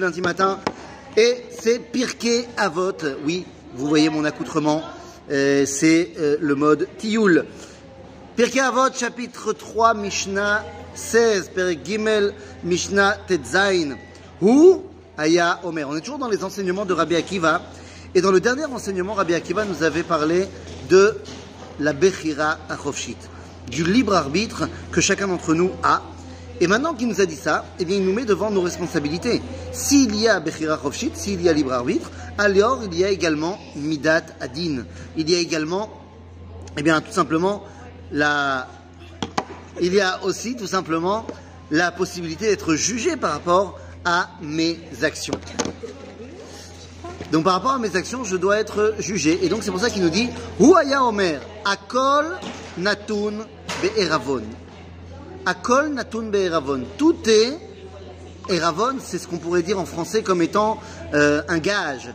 lundi matin et c'est Pirkei Avot. Oui, vous voyez mon accoutrement, euh, c'est euh, le mode Tioul. Pirkei Avot, chapitre 3, Mishnah 16, Perek Gimel, Mishnah Tetzain. Où? Aya Omer. On est toujours dans les enseignements de Rabbi Akiva. Et dans le dernier enseignement, Rabbi Akiva nous avait parlé de la Bechira Achovshit, du libre arbitre que chacun d'entre nous a et maintenant qu'il nous a dit ça, eh bien, il nous met devant nos responsabilités. S'il y a Bechira Chovshit, s'il y a libre arbitre, alors il y a également Midat Adin. Il y a également, eh bien, tout simplement, la. Il y a aussi, tout simplement, la possibilité d'être jugé par rapport à mes actions. Donc par rapport à mes actions, je dois être jugé. Et donc c'est pour ça qu'il nous dit Huaya Omer, Akol Natun Be'eravon. Akol Natun Be'eravon. Tout est Eravon, c'est ce qu'on pourrait dire en français comme étant euh, un gage.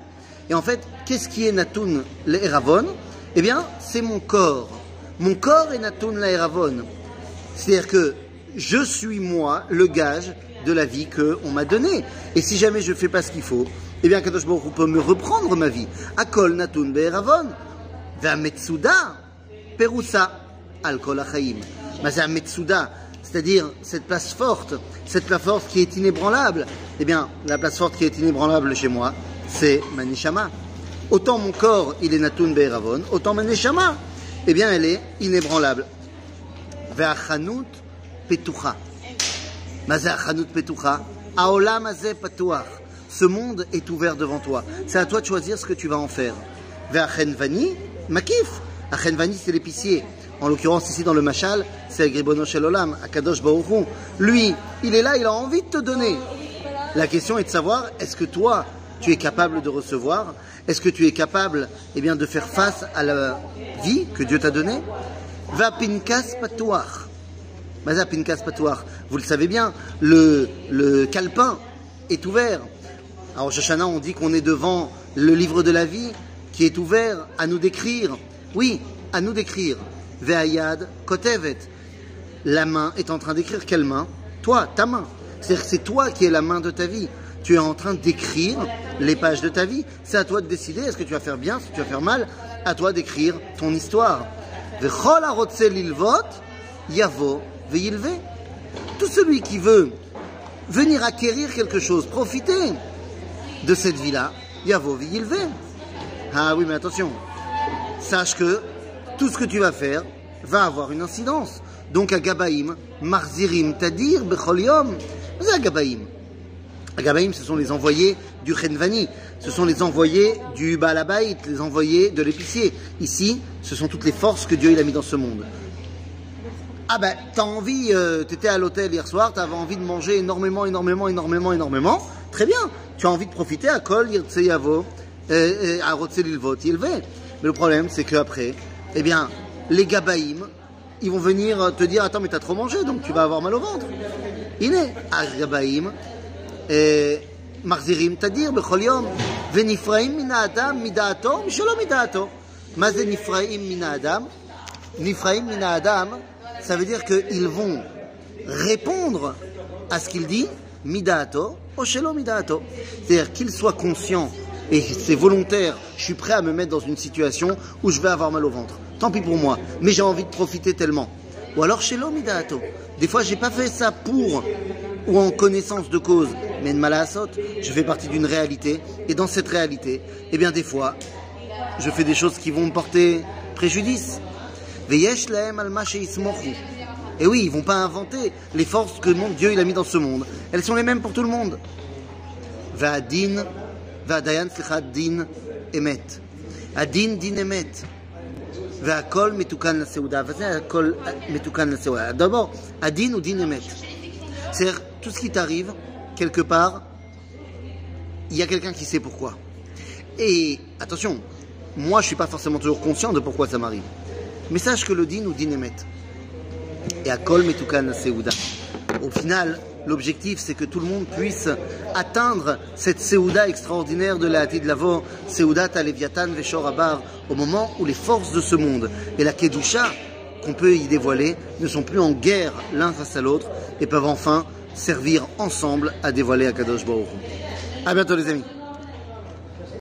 Et en fait, qu'est-ce qui est Natun Eravon Eh bien, c'est mon corps. Mon corps est Natun Eravon. C'est-à-dire que je suis moi le gage de la vie qu'on m'a donnée. Et si jamais je ne fais pas ce qu'il faut, eh bien, Kadosh Baruch peut me reprendre ma vie. Akol Natun Be'eravon. Metsuda Perusa. Alkol Achaim. Mais c'est-à-dire cette place forte, cette place forte qui est inébranlable, eh bien, la place forte qui est inébranlable chez moi, c'est Manishama. Autant mon corps, il est Natun Be'eravon, autant Manishama, eh bien, elle est inébranlable. Ve'achanut petucha. Mazé achanut petucha. Aolam azé patuach. Ce monde est ouvert devant toi. C'est à toi de choisir ce que tu vas en faire. Ve'achenvani makif. Achenvani, c'est l'épicier. En l'occurrence, ici dans le Machal, c'est Agribono Olam, Akadosh Baruchou. Lui, il est là, il a envie de te donner. La question est de savoir, est-ce que toi, tu es capable de recevoir? Est-ce que tu es capable eh bien, de faire face à la vie que Dieu t'a donnée? Va pinkas. Maza pinkas. Vous le savez bien, le, le calepin est ouvert. Alors, Shoshana, on dit qu'on est devant le livre de la vie qui est ouvert à nous décrire. Oui, à nous décrire. Ve'ayad kotevet. La main est en train d'écrire quelle main? Toi, ta main. C'est-à-dire que c'est toi qui es la main de ta vie. Tu es en train d'écrire les pages de ta vie. C'est à toi de décider est-ce que tu vas faire bien, si tu vas faire mal. À toi d'écrire ton histoire. Yavo. Tout celui qui veut venir acquérir quelque chose, profiter de cette vie-là, yavo ve'yilve. Ah oui, mais attention. Sache que tout ce que tu vas faire va avoir une incidence. Donc à Gabaïm, Marzirim, Tadir, Bechol Yom, c'est à Gabaïm. À Gabaïm, ce sont les envoyés du Chenvani, ce sont les envoyés du Baalabait, les envoyés de l'épicier. Ici, ce sont toutes les forces que Dieu a mis dans ce monde. Ah ben, t'as envie, euh, t'étais à l'hôtel hier soir, t'avais envie de manger énormément, énormément, énormément, énormément. Très bien, tu as envie de profiter à Kol, Yirtseyavo, à Rotselilvot, Yilve. Mais le problème, c'est qu'après, eh bien, les Gabaïm, ils vont venir te dire Attends, mais t'as trop mangé, donc tu vas avoir mal au ventre. Est Gabaïm, Marzirim Tadir, Bechol Yom, Venifraim mina Adam, Midaato, Misholo Midaato. Mazé Nifraim mina Adam, Nifraim mina Adam, ça veut dire qu'ils vont répondre à ce qu'il dit, Midaato, Oshelo Midaato. C'est-à-dire qu'ils soient conscients et c'est volontaire, je suis prêt à me mettre dans une situation où je vais avoir mal au ventre tant pis pour moi, mais j'ai envie de profiter tellement. Ou alors chez l'homme Des fois, j'ai pas fait ça pour ou en connaissance de cause, mais une je fais partie d'une réalité, et dans cette réalité, eh bien des fois, je fais des choses qui vont me porter préjudice. Veyesh et eh oui, ils vont pas inventer les forces que mon Dieu il a mis dans ce monde. Elles sont les mêmes pour tout le monde. Va adin, va dayan emet. Adin din emet. והכל מתוקן לסעודה, וזה הכל מתוקן לסעודה. D'abord, הדין הוא דין אמת. C'est-à-dire, tout ce qui t'arrive, quelque part, il y a quelqu'un qui sait pourquoi. Et attention, moi je suis pas forcément toujours conscient de pourquoi ça m'arrive. Mais sache que le din ou din emet. Et à kol metukan seuda. Au final, L'objectif, c'est que tout le monde puisse atteindre cette Seouda extraordinaire de la de Lavo, Seouda Taleviatan Veshor Abar, au moment où les forces de ce monde et la Kedusha qu'on peut y dévoiler ne sont plus en guerre l'un face à l'autre et peuvent enfin servir ensemble à dévoiler Akadosh Baruch À bientôt les amis.